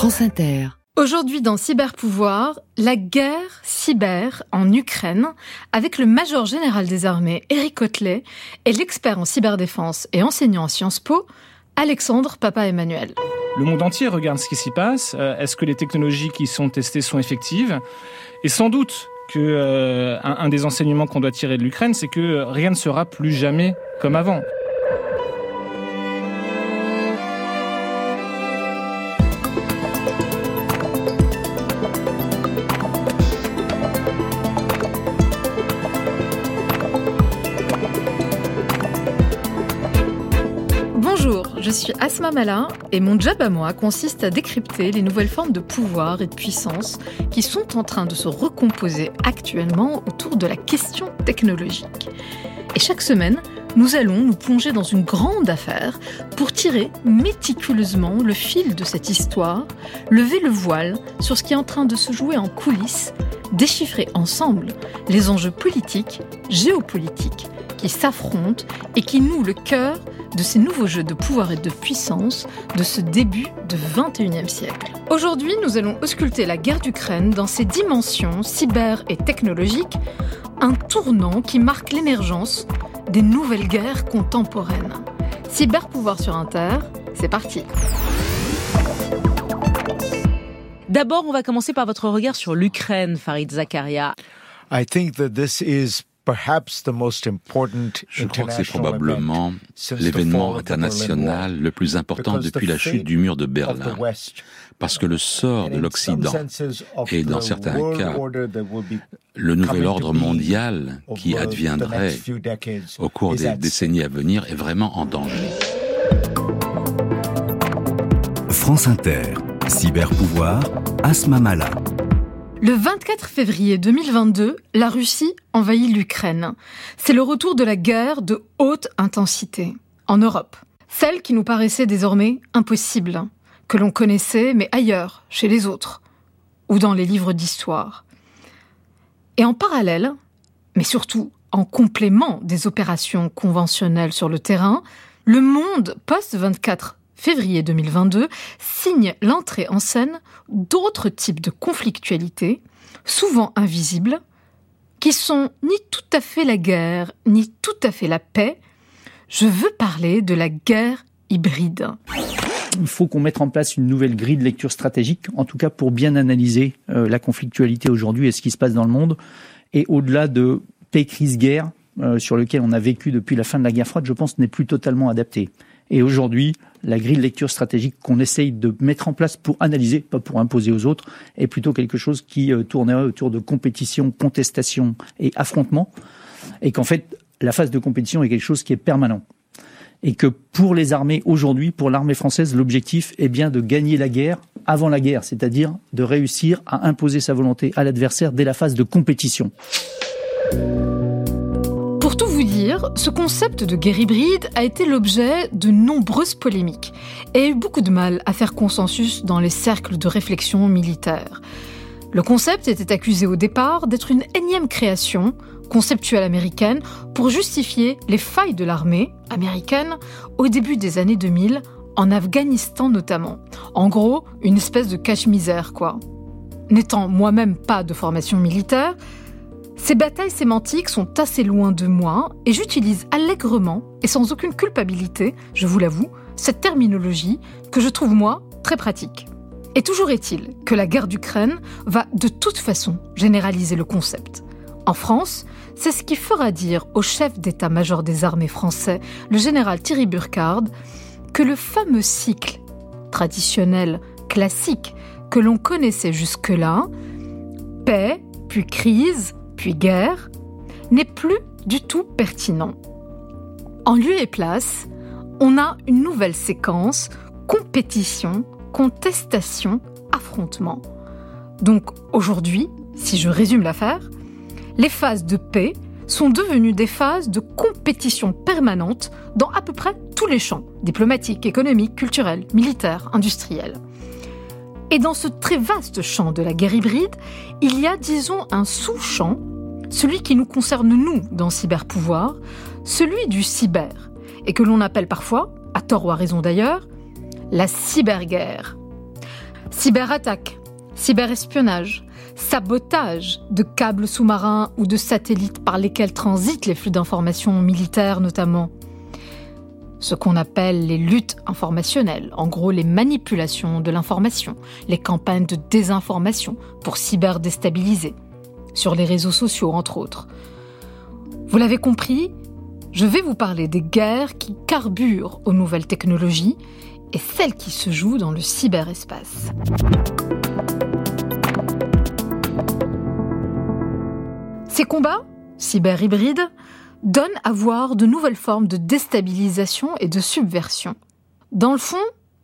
France Inter. Aujourd'hui dans Cyberpouvoir, la guerre cyber en Ukraine avec le major général des armées Eric Cotelet et l'expert en cyberdéfense et enseignant à Sciences Po Alexandre Papa Emmanuel. Le monde entier regarde ce qui s'y passe. Euh, est-ce que les technologies qui sont testées sont effectives? Et sans doute que euh, un, des enseignements qu'on doit tirer de l'Ukraine, c'est que rien ne sera plus jamais comme avant. Asma Malin et mon job à moi consiste à décrypter les nouvelles formes de pouvoir et de puissance qui sont en train de se recomposer actuellement autour de la question technologique. Et chaque semaine, nous allons nous plonger dans une grande affaire pour tirer méticuleusement le fil de cette histoire, lever le voile sur ce qui est en train de se jouer en coulisses, déchiffrer ensemble les enjeux politiques, géopolitiques qui s'affrontent et qui nouent le cœur de ces nouveaux jeux de pouvoir et de puissance de ce début de 21e siècle. Aujourd'hui, nous allons ausculter la guerre d'Ukraine dans ses dimensions cyber et technologiques, un tournant qui marque l'émergence des nouvelles guerres contemporaines. Cyber pouvoir sur Inter, c'est parti. D'abord, on va commencer par votre regard sur l'Ukraine, Farid Zakaria. I think that this is je crois que c'est probablement l'événement international le plus important depuis la chute du mur de Berlin, parce que le sort de l'Occident et dans certains cas le nouvel ordre mondial qui adviendrait au cours des décennies à venir est vraiment en danger. France Inter, cyberpouvoir, Asma Mala. Le 24 février 2022, la Russie envahit l'Ukraine. C'est le retour de la guerre de haute intensité en Europe. Celle qui nous paraissait désormais impossible, que l'on connaissait mais ailleurs, chez les autres, ou dans les livres d'histoire. Et en parallèle, mais surtout en complément des opérations conventionnelles sur le terrain, le monde post-24 février 2022, signe l'entrée en scène d'autres types de conflictualités, souvent invisibles, qui sont ni tout à fait la guerre, ni tout à fait la paix. Je veux parler de la guerre hybride. Il faut qu'on mette en place une nouvelle grille de lecture stratégique, en tout cas pour bien analyser euh, la conflictualité aujourd'hui et ce qui se passe dans le monde. Et au-delà de paix, crise, guerre, euh, sur lequel on a vécu depuis la fin de la guerre froide, je pense n'est plus totalement adapté. Et aujourd'hui, la grille de lecture stratégique qu'on essaye de mettre en place pour analyser, pas pour imposer aux autres, est plutôt quelque chose qui euh, tournerait autour de compétition, contestation et affrontement. Et qu'en fait, la phase de compétition est quelque chose qui est permanent. Et que pour les armées aujourd'hui, pour l'armée française, l'objectif est bien de gagner la guerre avant la guerre, c'est-à-dire de réussir à imposer sa volonté à l'adversaire dès la phase de compétition. Ce concept de guerre hybride a été l'objet de nombreuses polémiques et a eu beaucoup de mal à faire consensus dans les cercles de réflexion militaire. Le concept était accusé au départ d'être une énième création conceptuelle américaine pour justifier les failles de l'armée américaine au début des années 2000, en Afghanistan notamment. En gros, une espèce de cache-misère, quoi. N'étant moi-même pas de formation militaire, ces batailles sémantiques sont assez loin de moi et j'utilise allègrement et sans aucune culpabilité, je vous l'avoue, cette terminologie que je trouve moi très pratique. Et toujours est-il que la guerre d'Ukraine va de toute façon généraliser le concept. En France, c'est ce qui fera dire au chef d'état-major des armées français, le général Thierry Burkhard, que le fameux cycle traditionnel, classique, que l'on connaissait jusque-là, paix, puis crise, puis guerre, n'est plus du tout pertinent. En lieu et place, on a une nouvelle séquence, compétition, contestation, affrontement. Donc aujourd'hui, si je résume l'affaire, les phases de paix sont devenues des phases de compétition permanente dans à peu près tous les champs, diplomatiques, économiques, culturels, militaires, industriels. Et dans ce très vaste champ de la guerre hybride, il y a, disons, un sous-champ celui qui nous concerne nous dans Cyberpouvoir, celui du cyber, et que l'on appelle parfois, à tort ou à raison d'ailleurs, la cyberguerre. Cyberattaque, cyberespionnage, sabotage de câbles sous-marins ou de satellites par lesquels transitent les flux d'informations militaires notamment. Ce qu'on appelle les luttes informationnelles, en gros les manipulations de l'information, les campagnes de désinformation pour cyberdéstabiliser, sur les réseaux sociaux entre autres. Vous l'avez compris, je vais vous parler des guerres qui carburent aux nouvelles technologies et celles qui se jouent dans le cyberespace. Ces combats, cyberhybrides, donnent à voir de nouvelles formes de déstabilisation et de subversion. Dans le fond,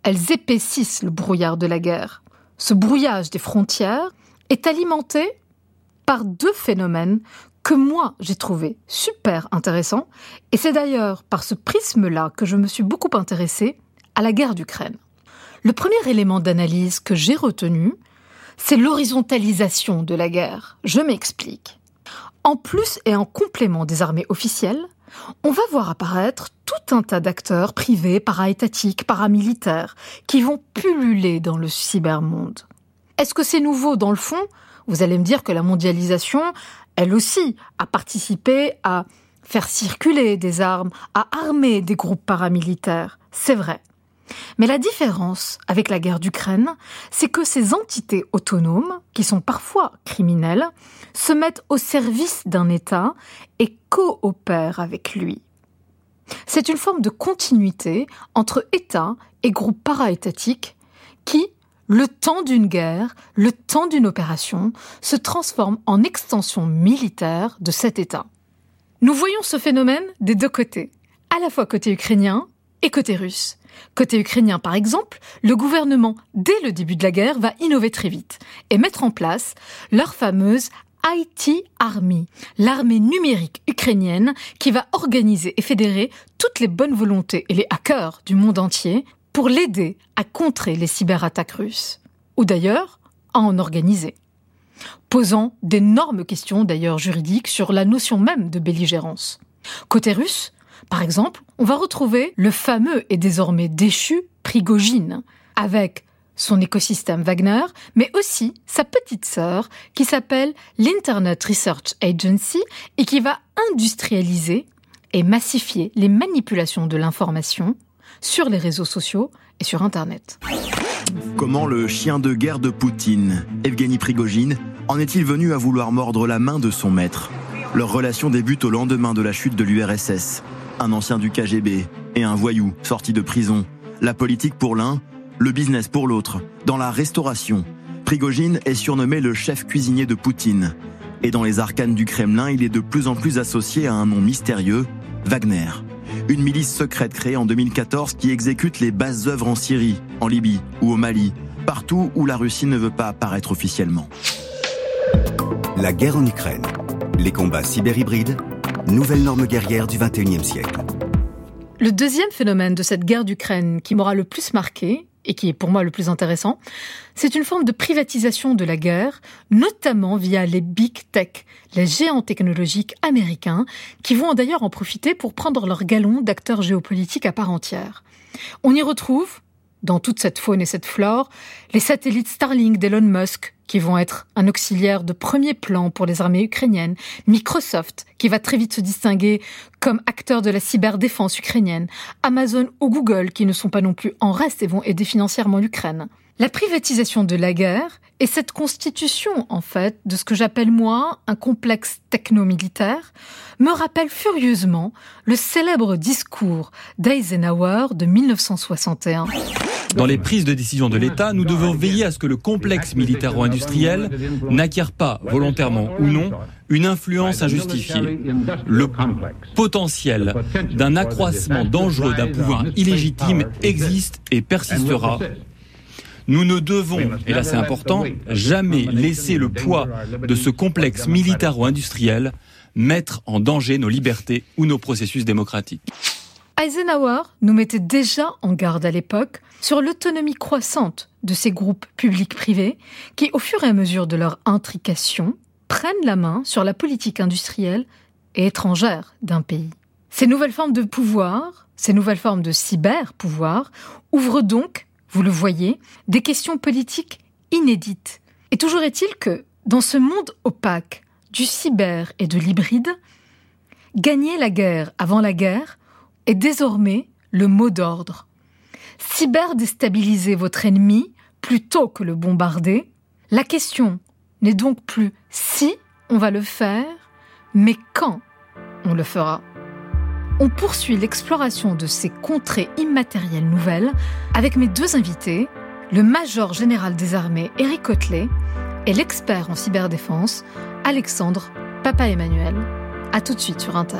elles épaississent le brouillard de la guerre. Ce brouillage des frontières est alimenté par deux phénomènes que moi j'ai trouvé super intéressants, et c'est d'ailleurs par ce prisme-là que je me suis beaucoup intéressée à la guerre d'Ukraine. Le premier élément d'analyse que j'ai retenu, c'est l'horizontalisation de la guerre. Je m'explique. En plus et en complément des armées officielles, on va voir apparaître tout un tas d'acteurs privés, para-étatiques, paramilitaires, qui vont pulluler dans le cybermonde. Est-ce que c'est nouveau dans le fond? Vous allez me dire que la mondialisation, elle aussi, a participé à faire circuler des armes, à armer des groupes paramilitaires. C'est vrai. Mais la différence avec la guerre d'Ukraine, c'est que ces entités autonomes, qui sont parfois criminelles, se mettent au service d'un État et coopèrent avec lui. C'est une forme de continuité entre État et groupes para-étatiques qui, le temps d'une guerre, le temps d'une opération, se transforme en extension militaire de cet État. Nous voyons ce phénomène des deux côtés, à la fois côté ukrainien et côté russe. Côté ukrainien, par exemple, le gouvernement, dès le début de la guerre, va innover très vite et mettre en place leur fameuse IT Army, l'armée numérique ukrainienne qui va organiser et fédérer toutes les bonnes volontés et les hackers du monde entier pour l'aider à contrer les cyberattaques russes, ou d'ailleurs à en organiser, posant d'énormes questions d'ailleurs juridiques sur la notion même de belligérance. Côté russe, par exemple, on va retrouver le fameux et désormais déchu Prigogine, avec son écosystème Wagner, mais aussi sa petite sœur qui s'appelle l'Internet Research Agency et qui va industrialiser et massifier les manipulations de l'information sur les réseaux sociaux et sur Internet. Comment le chien de guerre de Poutine, Evgeny Prigogine, en est-il venu à vouloir mordre la main de son maître? Leur relation débute au lendemain de la chute de l'URSS. Un ancien du KGB et un voyou sorti de prison. La politique pour l'un, le business pour l'autre. Dans la restauration, Prigogine est surnommé le chef cuisinier de Poutine. Et dans les arcanes du Kremlin, il est de plus en plus associé à un nom mystérieux, Wagner une milice secrète créée en 2014 qui exécute les bases œuvres en Syrie, en Libye ou au Mali, partout où la Russie ne veut pas apparaître officiellement. La guerre en Ukraine, les combats cyberhybrides, nouvelles normes guerrières du XXIe siècle. Le deuxième phénomène de cette guerre d'Ukraine qui m'aura le plus marqué, et qui est pour moi le plus intéressant, c'est une forme de privatisation de la guerre, notamment via les big tech, les géants technologiques américains, qui vont d'ailleurs en profiter pour prendre leur galon d'acteurs géopolitiques à part entière. On y retrouve dans toute cette faune et cette flore, les satellites Starlink d'Elon Musk, qui vont être un auxiliaire de premier plan pour les armées ukrainiennes, Microsoft, qui va très vite se distinguer comme acteur de la cyberdéfense ukrainienne, Amazon ou Google, qui ne sont pas non plus en reste et vont aider financièrement l'Ukraine. La privatisation de la guerre et cette constitution, en fait, de ce que j'appelle moi un complexe techno-militaire, me rappelle furieusement le célèbre discours d'Eisenhower de 1961. Dans les prises de décision de l'État, nous devons veiller à ce que le complexe militaro-industriel n'acquiert pas, volontairement ou non, une influence injustifiée. Le potentiel d'un accroissement dangereux d'un pouvoir illégitime existe et persistera nous ne devons, et là c'est important, jamais laisser le poids de ce complexe militaro-industriel mettre en danger nos libertés ou nos processus démocratiques. Eisenhower nous mettait déjà en garde à l'époque sur l'autonomie croissante de ces groupes publics-privés qui, au fur et à mesure de leur intrication, prennent la main sur la politique industrielle et étrangère d'un pays. Ces nouvelles formes de pouvoir, ces nouvelles formes de cyber-pouvoir ouvrent donc vous le voyez, des questions politiques inédite. Et toujours est-il que, dans ce monde opaque du cyber et de l'hybride, gagner la guerre avant la guerre est désormais le mot d'ordre. Cyber déstabiliser votre ennemi plutôt que le bombarder, la question n'est donc plus si on va le faire, mais quand on le fera. On poursuit l'exploration de ces contrées immatérielles nouvelles avec mes deux invités, le major général des armées Eric Cotelet et l'expert en cyberdéfense Alexandre Papa Emmanuel. A tout de suite sur Inter.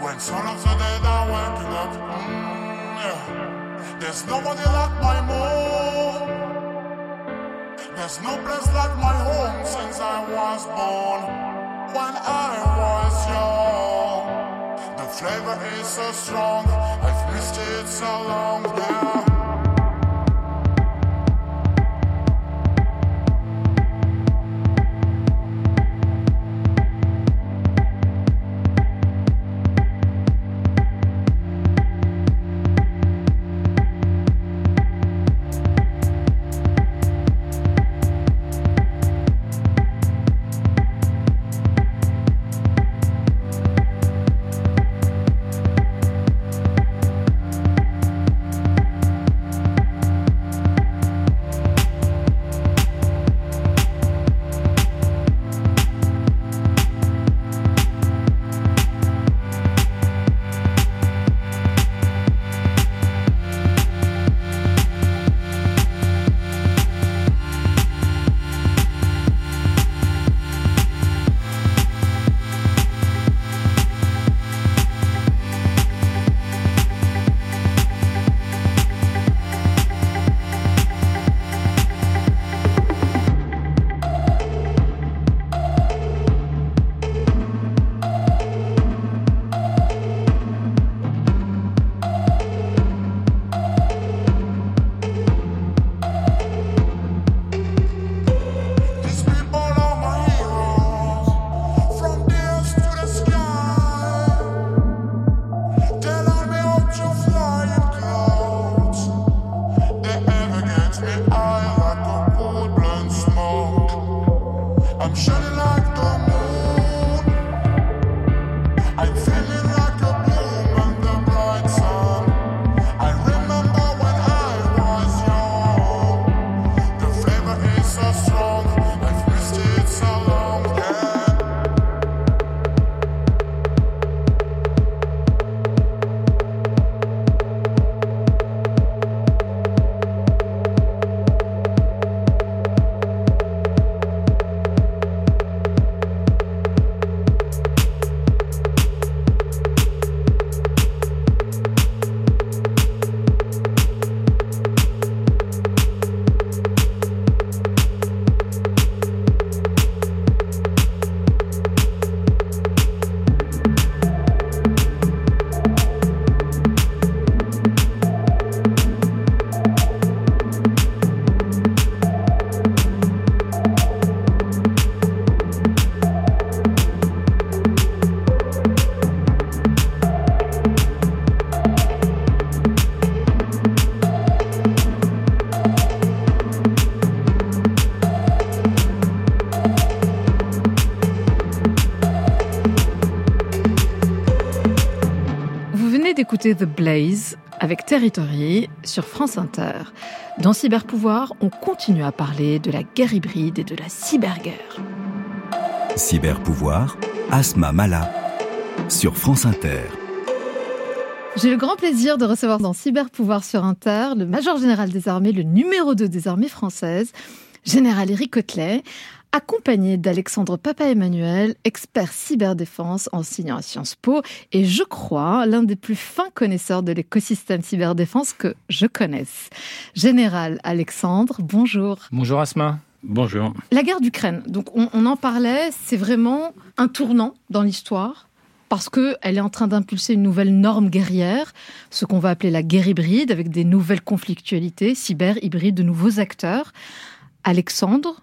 When some of the dead are waking up, there's nobody like my mom. There's no place like my home since I was born. When I was young, the flavor is so strong. I've missed it so long écoutez The Blaze avec Territory sur France Inter. Dans Cyberpouvoir, on continue à parler de la guerre hybride et de la cyberguerre. Cyberpouvoir, Asma Mala sur France Inter. J'ai le grand plaisir de recevoir dans Cyberpouvoir sur Inter le Major général des armées, le numéro 2 des armées françaises, Général Eric Cotelet accompagné d'Alexandre Papa-Emmanuel, expert cyberdéfense enseignant à Sciences Po et je crois l'un des plus fins connaisseurs de l'écosystème cyberdéfense que je connaisse. Général Alexandre, bonjour. Bonjour Asma. Bonjour. La guerre d'Ukraine, donc on, on en parlait, c'est vraiment un tournant dans l'histoire parce qu'elle est en train d'impulser une nouvelle norme guerrière, ce qu'on va appeler la guerre hybride, avec des nouvelles conflictualités, cyber, hybrides, de nouveaux acteurs. Alexandre,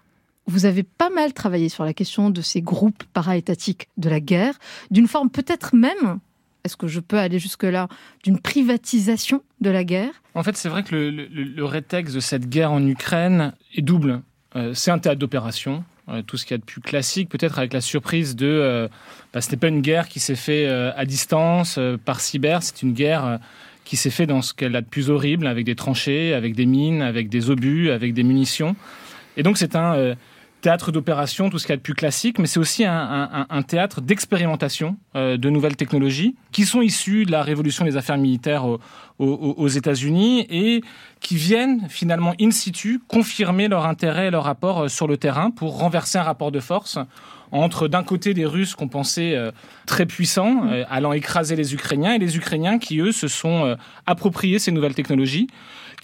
vous avez pas mal travaillé sur la question de ces groupes para-étatiques de la guerre, d'une forme peut-être même, est-ce que je peux aller jusque-là, d'une privatisation de la guerre? En fait, c'est vrai que le, le, rétexte de cette guerre en Ukraine est double. Euh, c'est un théâtre d'opération, euh, tout ce qu'il y a de plus classique, peut-être avec la surprise de... Euh, bah, ce n'est pas une guerre qui s'est faite à distance, par cyber, c'est une guerre qui s'est faite dans ce qu'elle a de plus horrible, avec des tranchées, avec des mines, avec des obus, avec des munitions. Et donc c'est un théâtre d'opération, tout ce qu'il y a de plus classique, mais c'est aussi un, théâtre d'expérimentation euh, de nouvelles technologies qui sont issues de la révolution des affaires militaires aux, États-Unis et qui viennent finalement in situ confirmer leur intérêt et leur rapport euh, sur le terrain pour renverser un rapport de force entre d'un côté des Russes qu'on pensait euh, très puissants, allant écraser les Ukrainiens, et les Ukrainiens qui, eux, se sont appropriés ces nouvelles technologies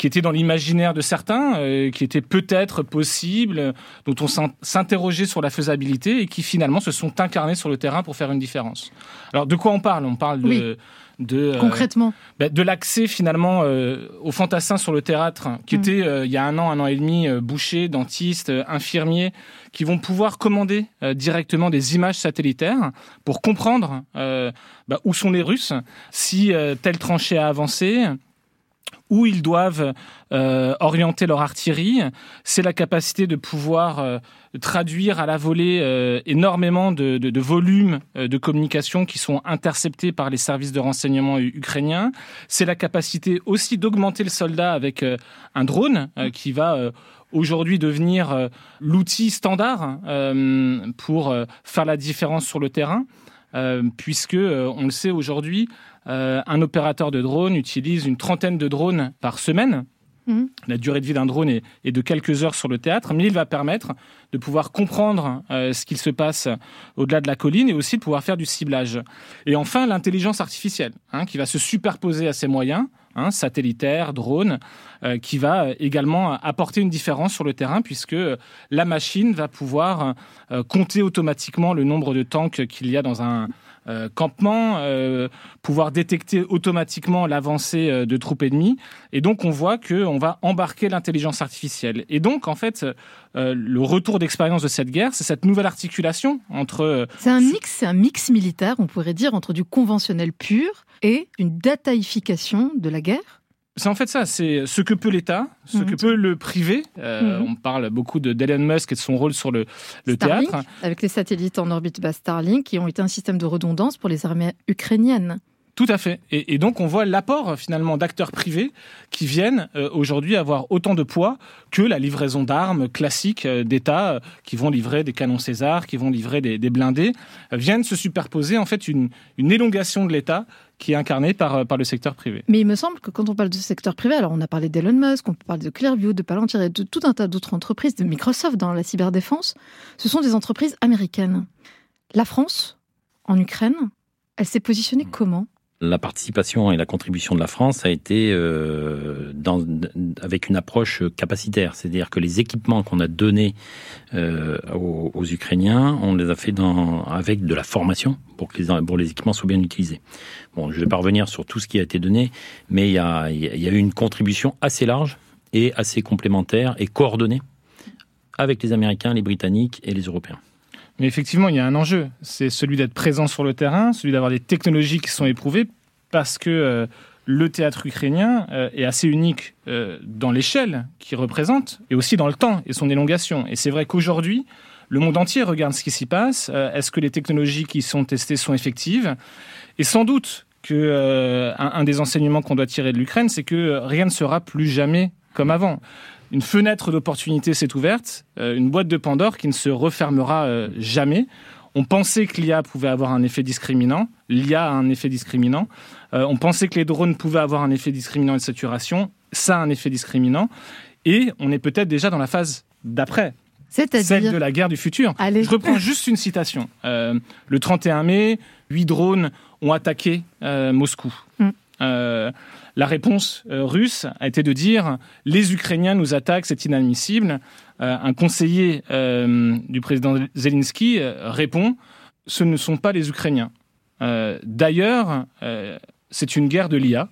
qui était dans l'imaginaire de certains, euh, qui était peut-être possible, dont on s'interrogeait sur la faisabilité et qui finalement se sont incarnés sur le terrain pour faire une différence. Alors de quoi on parle? On parle de... De, euh, Concrètement bah, De l'accès finalement euh, aux fantassins sur le théâtre, qui mm. était il y a un an, un an et demi, bouchers, dentistes, infirmiers, qui vont pouvoir commander directement des images satellitaires pour comprendre bah, où sont les Russes, si telle tranchée a avancé, où ils doivent euh, orienter leur artillerie. C'est la capacité de pouvoir euh, traduire à la volée euh, énormément de, volumes de communication qui sont interceptés par les services de renseignement ukrainiens. C'est la capacité aussi d'augmenter le soldat avec un drone qui va aujourd'hui devenir l'outil standard pour faire la différence sur le terrain, puisque on le sait aujourd'hui, euh, un opérateur de drone utilise une trentaine de drones par semaine. Mhm. La durée de vie d'un drone est, de quelques heures sur le théâtre, mais il va permettre de pouvoir comprendre euh, ce qu'il se passe au-delà de la colline et aussi de pouvoir faire du ciblage. Et enfin, l'intelligence artificielle, hein, qui va se superposer à ces moyens, satellitaires, drones, euh, qui va également apporter une différence sur le terrain, puisque la machine va pouvoir compter automatiquement le nombre de tanks qu'il y a dans un, euh, campement, euh, pouvoir détecter automatiquement l'avancée euh, de troupes ennemies. Et donc, on voit qu'on va embarquer l'intelligence artificielle. Et donc, en fait, le retour d'expérience de cette guerre, c'est cette nouvelle articulation entre... C'est un mix, un mix militaire, on pourrait dire, entre du conventionnel pur et une dataïfication de la guerre c'est en fait ça, c'est ce que peut l'État, ce que mhm. peut le privé. Euh, mhm. On parle beaucoup d'Elon Musk et de son rôle sur le, le théâtre. Avec les satellites en orbite basse Starlink, qui ont été un système de redondance pour les armées ukrainiennes. Tout à fait. Et, donc on voit l'apport finalement d'acteurs privés qui viennent euh, aujourd'hui avoir autant de poids que la livraison d'armes classiques euh, d'État qui vont livrer des canons César, qui vont livrer des, blindés, viennent se superposer en fait une, une élongation de l'État qui est incarné par, euh, par le secteur privé. Mais il me semble que quand on parle de secteur privé, alors on a parlé d'Elon Musk, on peut parler de Clearview, de Palantir et de tout un tas d'autres entreprises, de Microsoft dans la cyberdéfense, ce sont des entreprises américaines. La France, en Ukraine, elle s'est positionnée comment? La participation et la contribution de la France a été euh, avec une approche capacitaire, c'est-à-dire que les équipements qu'on a donnés euh, aux, Ukrainiens, on les a fait avec de la formation pour que les, équipements soient bien utilisés. Bon, je vais pas revenir sur tout ce qui a été donné, mais il y a eu une contribution assez large et assez complémentaire et coordonnée avec les Américains, les Britanniques et les Européens. Mais effectivement, il y a un enjeu. C'est celui d'être présent sur le terrain, celui d'avoir des technologies qui sont éprouvées, parce que euh, le théâtre ukrainien euh, est assez unique euh, dans l'échelle qu'il représente, et aussi dans le temps et son élongation. Et c'est vrai qu'aujourd'hui, le monde entier regarde ce qui s'y passe. Est-ce que les technologies qui sont testées sont effectives? Et sans doute que un, des enseignements qu'on doit tirer de l'Ukraine, c'est que rien ne sera plus jamais comme avant une fenêtre d'opportunité s'est ouverte, euh, une boîte de Pandore qui ne se refermera euh, jamais. On pensait que l'IA pouvait avoir un effet discriminant. L'IA a un effet discriminant. Euh, on pensait que les drones pouvaient avoir un effet discriminant de saturation. Ça a un effet discriminant. Et on est peut-être déjà dans la phase d'après. C'est-à-dire Celle de la guerre du futur. Je reprends juste une citation. le 31 mai, huit drones ont attaqué Moscou. Mm. La réponse euh, russe a été de dire les Ukrainiens nous attaquent, c'est inadmissible. Euh, un conseiller euh, du président Zelensky répond ce ne sont pas les Ukrainiens. D'ailleurs, c'est une guerre de l'IA.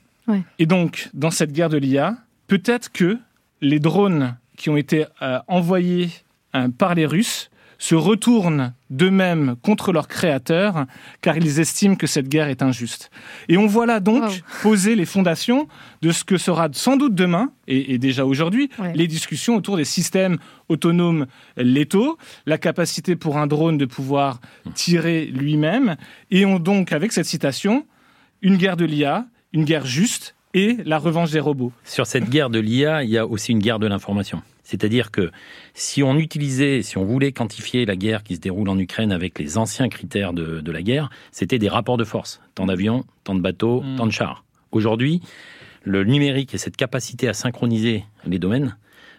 Et donc, dans cette guerre de l'IA, peut-être que les drones qui ont été envoyés par les Russes se retournent d'eux-mêmes contre leur créateur, car ils estiment que cette guerre est injuste. Et on voit là donc poser les fondations de ce que sera sans doute demain, et, déjà aujourd'hui, les discussions autour des systèmes autonomes létaux, la capacité pour un drone de pouvoir tirer lui-même, et on donc, avec cette citation, une guerre de l'IA, une guerre juste, et la revanche des robots. Sur cette guerre de l'IA, il y a aussi une guerre de l'information. C'est-à-dire que si on utilisait, si on voulait quantifier la guerre qui se déroule en Ukraine avec les anciens critères de, la guerre, c'était des rapports de force. Tant d'avions, tant de bateaux, mm. tant de chars. Aujourd'hui, le numérique et cette capacité à synchroniser les domaines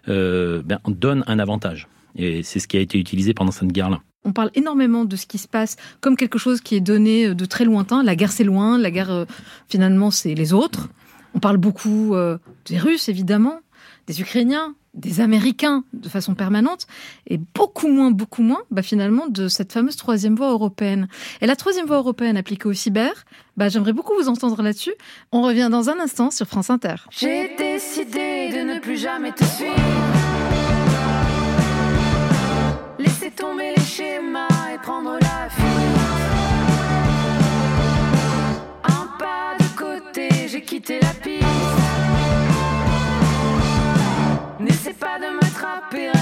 euh, ben, donne un avantage. Et c'est ce qui a été utilisé pendant cette guerre-là. On parle énormément de ce qui se passe comme quelque chose qui est donné de très lointain. La guerre, c'est loin. La guerre, euh, finalement, c'est les autres. On parle beaucoup euh, des Russes, évidemment, des Ukrainiens, des Américains de façon permanente et beaucoup moins, beaucoup moins, bah, finalement, de cette fameuse troisième voie européenne. Et la troisième voie européenne appliquée au cyber, bah, j'aimerais beaucoup vous entendre là-dessus. On revient dans un instant sur France Inter. J'ai décidé de ne plus jamais te suivre. Laisser tomber les schémas et prendre la fuite. Un pas de côté, j'ai quitté la. De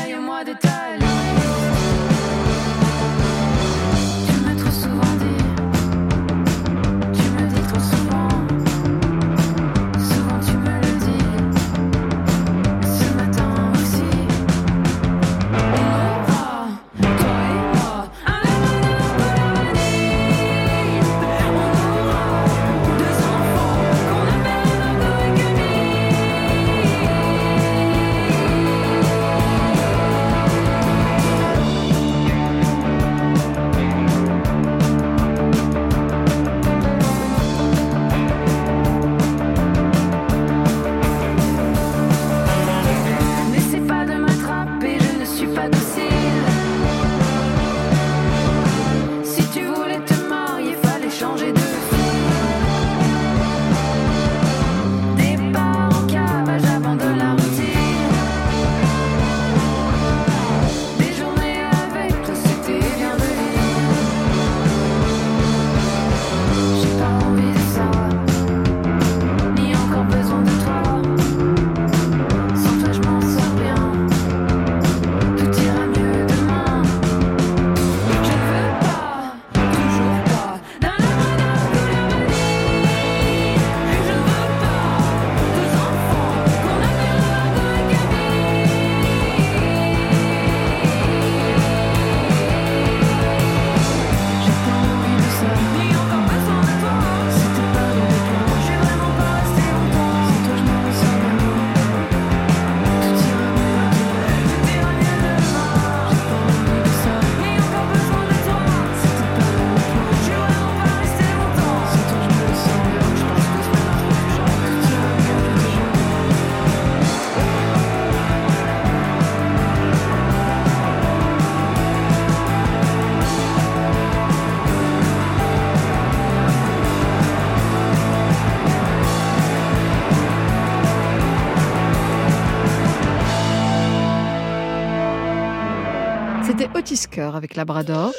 avec Labrador.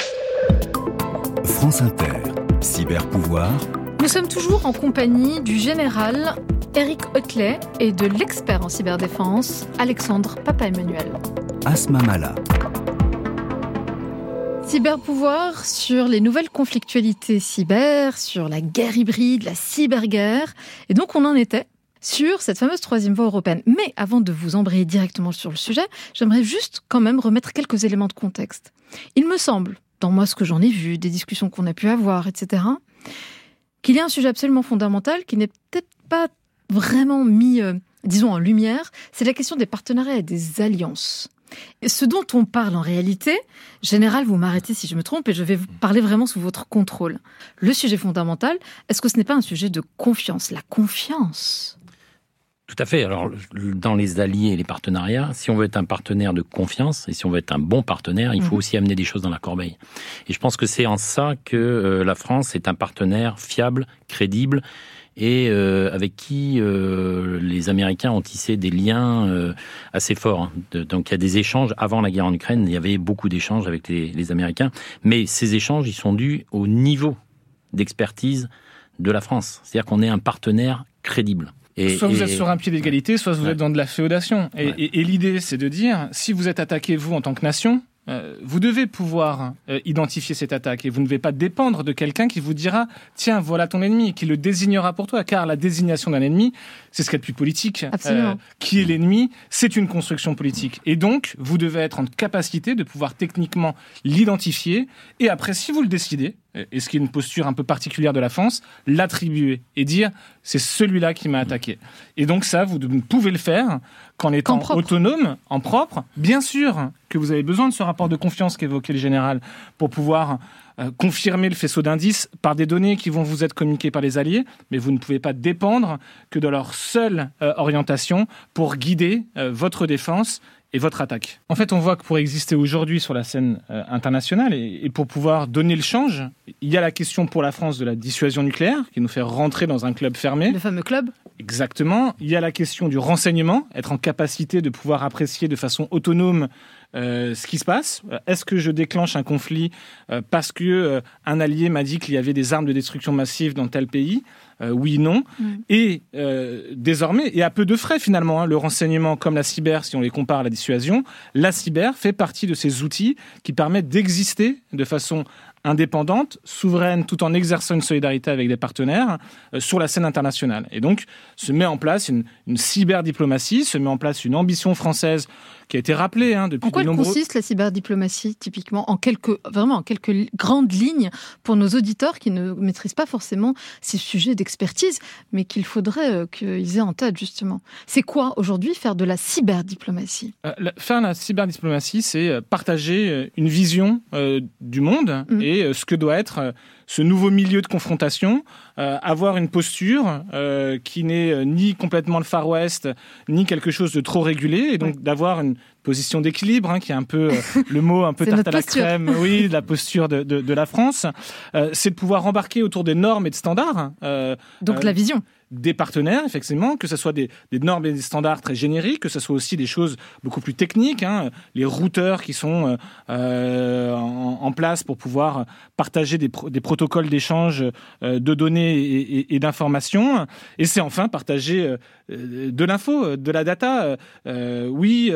France Inter, cyberpouvoir. Nous sommes toujours en compagnie du général Eric Hotley et de l'expert en cyberdéfense Alexandre Papa-Emmanuel. Asma Mala. Cyberpouvoir sur les nouvelles conflictualités cyber, sur la guerre hybride, la cyberguerre. Et donc on en était sur cette fameuse troisième voie européenne. Mais avant de vous embrayer directement sur le sujet, j'aimerais juste quand même remettre quelques éléments de contexte. Il me semble, dans moi ce que j'en ai vu, des discussions qu'on a pu avoir, etc., qu'il y a un sujet absolument fondamental qui n'est peut-être pas vraiment mis, euh, disons, en lumière, c'est la question des partenariats et des alliances. ce dont on parle en réalité, général, vous m'arrêtez si je me trompe et je vais vous parler vraiment sous votre contrôle. Le sujet fondamental, est-ce que ce n'est pas un sujet de confiance? La confiance tout à fait. Alors, dans les alliés et les partenariats, si on veut être un partenaire de confiance et si on veut être un bon partenaire, il faut mhm. aussi amener des choses dans la corbeille. Et je pense que c'est en ça que euh, la France est un partenaire fiable, crédible et euh, avec qui euh, les Américains ont tissé des liens euh, assez forts. Donc il y a des échanges. Avant la guerre en Ukraine, il y avait beaucoup d'échanges avec les, les, Américains, mais ces échanges, ils sont dus au niveau d'expertise de la France. C'est-à-dire qu'on est un partenaire crédible. Et, soit vous êtes sur un pied d'égalité, soit vous êtes dans de la féodation. Et, et l'idée, c'est de dire, si vous êtes attaqué, vous, en tant que nation, euh, vous devez pouvoir euh, identifier cette attaque et vous ne devez pas dépendre de quelqu'un qui vous dira tiens voilà ton ennemi qui le désignera pour toi car la désignation d'un ennemi c'est ce qu'il y a de plus politique euh, qui est l'ennemi c'est une construction politique et donc vous devez être en capacité de pouvoir techniquement l'identifier et après si vous le décidez et ce qui est une posture un peu particulière de la France, l'attribuer et dire c'est celui-là qui m'a attaqué. Et donc ça, vous pouvez le faire qu'en étant autonome, en propre. Bien sûr que vous avez besoin de ce rapport de confiance qu'évoquait le général pour pouvoir euh, confirmer le faisceau d'indices par des données qui vont vous être communiquées par les alliés, mais vous ne pouvez pas dépendre que de leur seule euh, orientation pour guider euh, votre défense et votre attaque. En fait, on voit que pour exister aujourd'hui sur la scène euh, internationale et, et, pour pouvoir donner le change, il y a la question pour la France de la dissuasion nucléaire, qui nous fait rentrer dans un club fermé. Le fameux club Exactement. Il y a la question du renseignement, être en capacité de pouvoir apprécier de façon autonome euh, ce qui se passe. Est-ce que je déclenche un conflit euh, parce que euh, un allié m'a dit qu'il y avait des armes de destruction massive dans tel pays? Euh, oui, non. Mm. Et euh, désormais, et à peu de frais finalement, hein, le renseignement comme la cyber, si on les compare à la dissuasion, la cyber fait partie de ces outils qui permettent d'exister de façon indépendante, souveraine, tout en exerçant une solidarité avec des partenaires euh, sur la scène internationale. Et donc, se met en place une, une cyberdiplomatie, se met en place une ambition française qui a été rappelée hein, depuis En quoi consiste la cyberdiplomatie, typiquement, en quelques, vraiment en quelques grandes lignes pour nos auditeurs qui ne maîtrisent pas forcément ces sujets d'expertise, mais qu'il faudrait euh, qu'ils aient en tête, justement. C'est quoi, aujourd'hui, faire de la cyberdiplomatie? Euh, Faire la cyberdiplomatie, c'est partager une vision du monde mmh. et ce que doit être ce nouveau milieu de confrontation, euh, avoir une posture euh, qui n'est euh, ni complètement le Far West, ni quelque chose de trop régulé, et donc d'avoir une position d'équilibre, hein, qui est un peu le mot un peu tarte à la crème, oui, de la posture de, de, de la France, c'est de pouvoir embarquer autour des normes et de standards. donc la vision des partenaires, effectivement, que ce soit des, normes et des standards très génériques, que ce soit aussi des choses beaucoup plus techniques, hein, les routeurs qui sont euh, en, place pour pouvoir partager des, pro des protocoles d'échange euh, de données et, et, et d'informations. Et c'est enfin partager euh, de l'info, de la data. Euh, oui,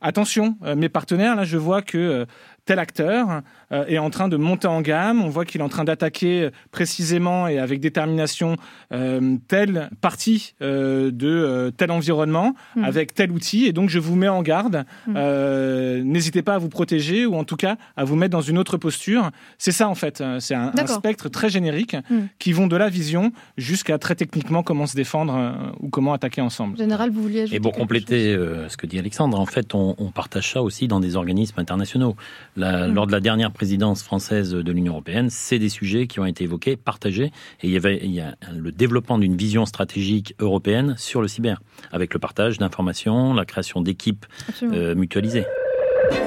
attention, mes partenaires, là, je vois que tel acteur euh, est en train de monter en gamme. On voit qu'il est en train d'attaquer euh, précisément et avec détermination euh, telle partie euh, de euh, tel environnement mmh. avec tel outil. Et donc, je vous mets en garde. Mmh. N'hésitez pas à vous protéger ou en tout cas à vous mettre dans une autre posture. C'est ça, en fait. C'est un, un, spectre très générique mmh. qui vont de la vision jusqu'à très techniquement comment se défendre ou comment attaquer ensemble. Général, vous vouliez ajouter Et pour compléter ce que dit Alexandre, en fait, on, on partage ça aussi dans des organismes internationaux. La, mmh. Lors de la dernière présidence française de l'Union européenne, c'est des sujets qui ont été évoqués, partagés, et il y avait il y a le développement d'une vision stratégique européenne sur le cyber, avec le partage d'informations, la création d'équipes euh, mutualisées.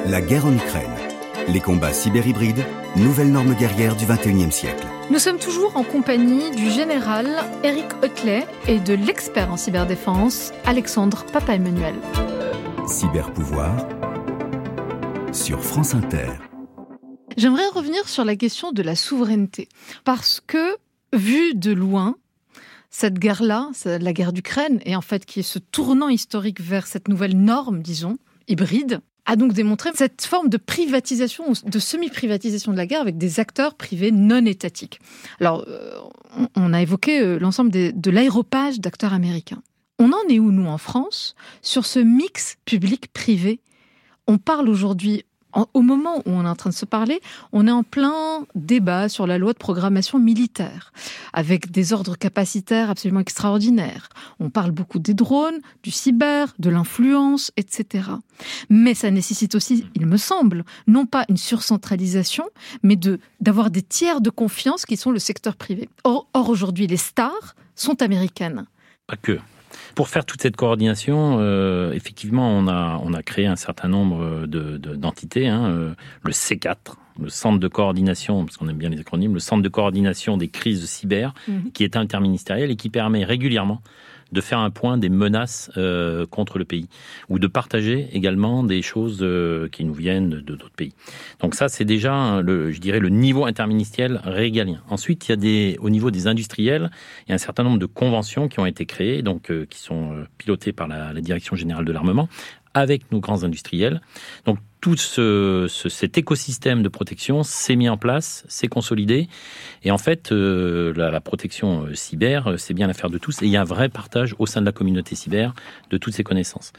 La guerre en Ukraine, les combats cyberhybrides, nouvelles normes guerrières du 21e siècle. Nous sommes toujours en compagnie du général Eric Hutley et de l'expert en cyberdéfense Alexandre Papa-Emmanuel. Cyberpouvoir sur France Inter. J'aimerais revenir sur la question de la souveraineté, parce que, vu de loin, cette guerre-là, la guerre d'Ukraine, et en fait qui est ce tournant historique vers cette nouvelle norme, disons, hybride, a donc démontré cette forme de privatisation, de semi-privatisation de la guerre avec des acteurs privés non étatiques. Alors, euh, on a évoqué euh, l'ensemble de l'aéropage d'acteurs américains. On en est où, nous, en France, sur ce mix public-privé On parle aujourd'hui au moment où on est en train de se parler, on est en plein débat sur la loi de programmation militaire, avec des ordres capacitaires absolument extraordinaires. On parle beaucoup des drones, du cyber, de l'influence, etc. Mais ça nécessite aussi, il me semble, non pas une surcentralisation, mais d'avoir des tiers de confiance qui sont le secteur privé. Or, or aujourd'hui, les stars sont américaines. Pas que. Pour faire toute cette coordination, euh, effectivement, on a, on a créé un certain nombre d'entités. De, hein, euh, le C4, le centre de coordination, parce qu'on aime bien les acronymes, le centre de coordination des crises cyber, mhm. qui est interministériel et qui permet régulièrement de faire un point des menaces euh, contre le pays, ou de partager également des choses euh, qui nous viennent de d'autres pays. Donc ça, c'est déjà, le, je dirais, le niveau interministériel régalien. Ensuite, il y a des, au niveau des industriels, il y a un certain nombre de conventions qui ont été créées, donc euh, qui sont pilotées par la, Direction générale de l'armement, avec nos grands industriels. Tout ce, cet écosystème de protection s'est mis en place, s'est consolidé. Et en fait, euh, la, protection euh, cyber, euh, c'est bien l'affaire de tous. Et il y a un vrai partage au sein de la communauté cyber de toutes ces connaissances.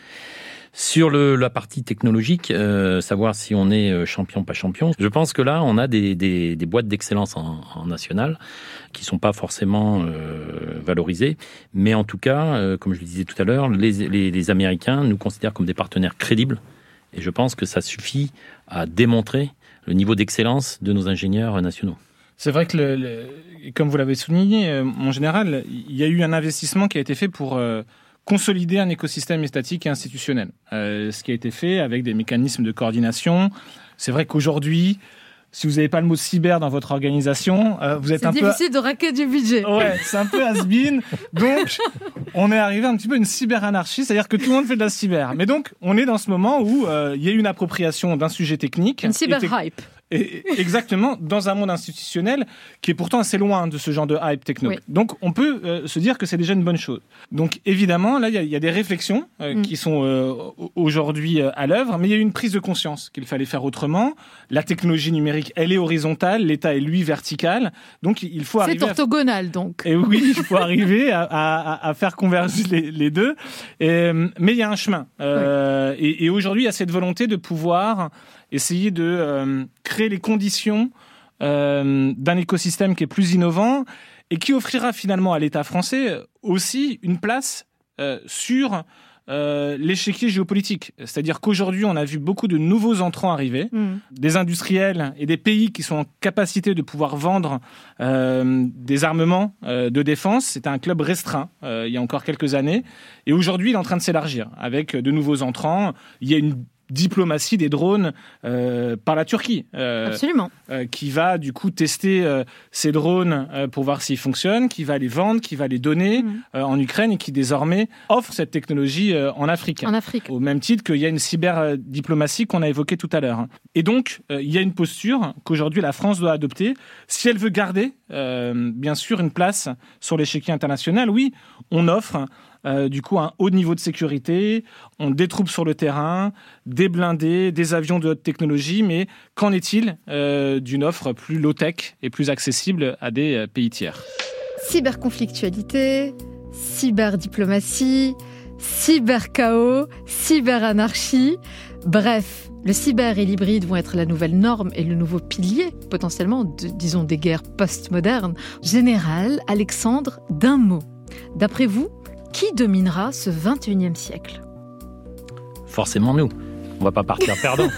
Sur la partie technologique, savoir si on est champion pas champion, je pense que là, on a des, boîtes d'excellence en, en, national qui sont pas forcément valorisées, mais en tout cas, comme je le disais tout à l'heure, les Américains nous considèrent comme des partenaires crédibles et je pense que ça suffit à démontrer le niveau d'excellence de nos ingénieurs nationaux. C'est vrai que, comme vous l'avez souligné, euh, en général, il y a eu un investissement qui a été fait pour euh, consolider un écosystème étatique et institutionnel. Euh, ce qui a été fait avec des mécanismes de coordination. C'est vrai qu'aujourd'hui, si vous n'avez pas le mot cyber dans votre organisation, euh, vous êtes un peu... C'est difficile de raquer du budget. Ouais, c'est un peu has-been. donc, on est arrivé un petit peu à une cyber-anarchie, c'est-à-dire que tout le monde fait de la cyber. Mais donc, on est dans ce moment où euh, il y a une appropriation d'un sujet technique. Une cyber-hype. Et exactement, dans un monde institutionnel qui est pourtant assez loin de ce genre de hype techno. Donc, on peut euh, se dire que c'est déjà une bonne chose. Donc, évidemment, là, il y, a des réflexions euh, mm. qui sont euh, aujourd'hui à l'œuvre, mais il y a eu une prise de conscience qu'il fallait faire autrement. La technologie numérique, elle est horizontale, l'État est lui vertical. Donc, il faut arriver. C'est orthogonal, donc. Et oui, il faut arriver à, faire converger les, deux. mais il y a un chemin. Et, et aujourd'hui, il y a cette volonté de pouvoir essayer de euh, créer les conditions euh, d'un écosystème qui est plus innovant et qui offrira finalement à l'État français aussi une place euh, sur l'échiquier géopolitique. C'est-à-dire qu'aujourd'hui, on a vu beaucoup de nouveaux entrants arriver, mm. des industriels et des pays qui sont en capacité de pouvoir vendre des armements de défense. C'était un club restreint il y a encore quelques années. Et aujourd'hui, il est en train de s'élargir avec de nouveaux entrants. Il y a une diplomatie des drones euh, par la Turquie. Euh, Absolument. Euh, qui va du coup tester ces drones pour voir s'ils fonctionnent, qui va les vendre, qui va les donner mm. en Ukraine et qui désormais offre cette technologie en Afrique. En Afrique. Au même titre qu'il y a une cyberdiplomatie qu'on a évoquée tout à l'heure. Et donc, il y a une posture qu'aujourd'hui la France doit adopter si elle veut garder, bien sûr, une place sur l'échiquier international. Oui, on offre euh, du coup un haut niveau de sécurité, on des troupes sur le terrain, des blindés, des avions de haute technologie, mais qu'en est-il euh, d'une offre plus low-tech et plus accessible à des euh, pays tiers? Cyberconflictualité, cyberdiplomatie, cyberchaos, cyberanarchie, bref, le cyber et l'hybride vont être la nouvelle norme et le nouveau pilier, potentiellement, disons, des guerres postmodernes. Général Alexandre, d'un mot. D'après vous, qui dominera ce 21e siècle? Forcément nous. On va pas partir perdant.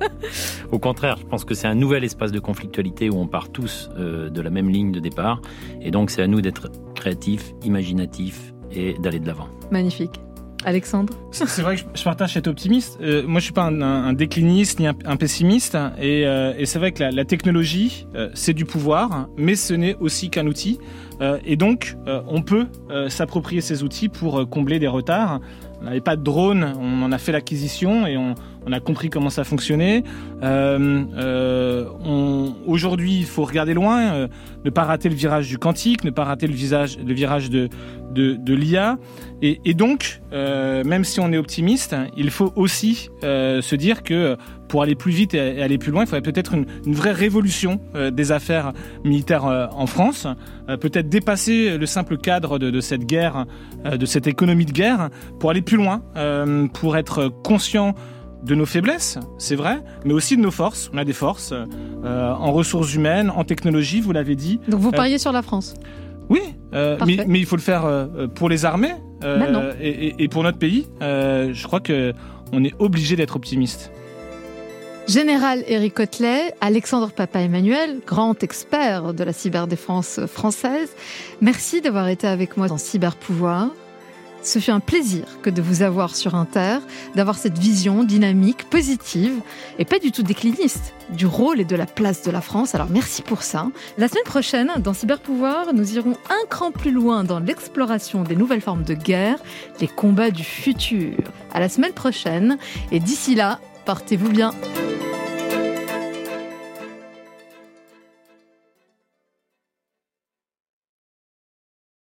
Au contraire, je pense que c'est un nouvel espace de conflictualité où on part tous euh, de la même ligne de départ. Et donc c'est à nous d'être créatifs, imaginatifs et d'aller de l'avant. Magnifique. Alexandre C'est vrai que je partage cet optimiste. Euh, moi, je suis pas un, décliniste ni un, pessimiste. Euh, et, c'est vrai que la, technologie, c'est du pouvoir, mais ce n'est aussi qu'un outil. Euh, et donc, euh, on peut euh, s'approprier ces outils pour combler des retards. On n'avait pas de drone, on en a fait l'acquisition et on, a compris comment ça fonctionnait. Aujourd'hui, il faut regarder loin, ne pas rater le virage du quantique, ne pas rater le, le virage de, de, l'IA. Et, donc, même si on est optimiste, il faut aussi se dire que pour aller plus vite et aller plus loin, il faudrait peut-être une, vraie révolution euh, des affaires militaires euh, en France, euh, peut-être dépasser le simple cadre de, cette guerre, de cette économie de guerre, pour aller plus loin, pour être conscient de nos faiblesses, c'est vrai, mais aussi de nos forces. On a des forces en ressources humaines, en technologie, vous l'avez dit. Donc vous pariez sur la France Oui, mais, il faut le faire pour les armées et, et, pour notre pays. je crois que on est obligé d'être optimiste. Général Éric Cotelet, Alexandre Papa-Emmanuel, grand expert de la cyberdéfense française, merci d'avoir été avec moi dans Cyberpouvoir. Ce fut un plaisir que de vous avoir sur Inter, d'avoir cette vision dynamique, positive et pas du tout décliniste du rôle et de la place de la France. Alors merci pour ça. La semaine prochaine, dans Cyberpouvoir, nous irons un cran plus loin dans l'exploration des nouvelles formes de guerre, les combats du futur. À la semaine prochaine et d'ici là, portez-vous bien.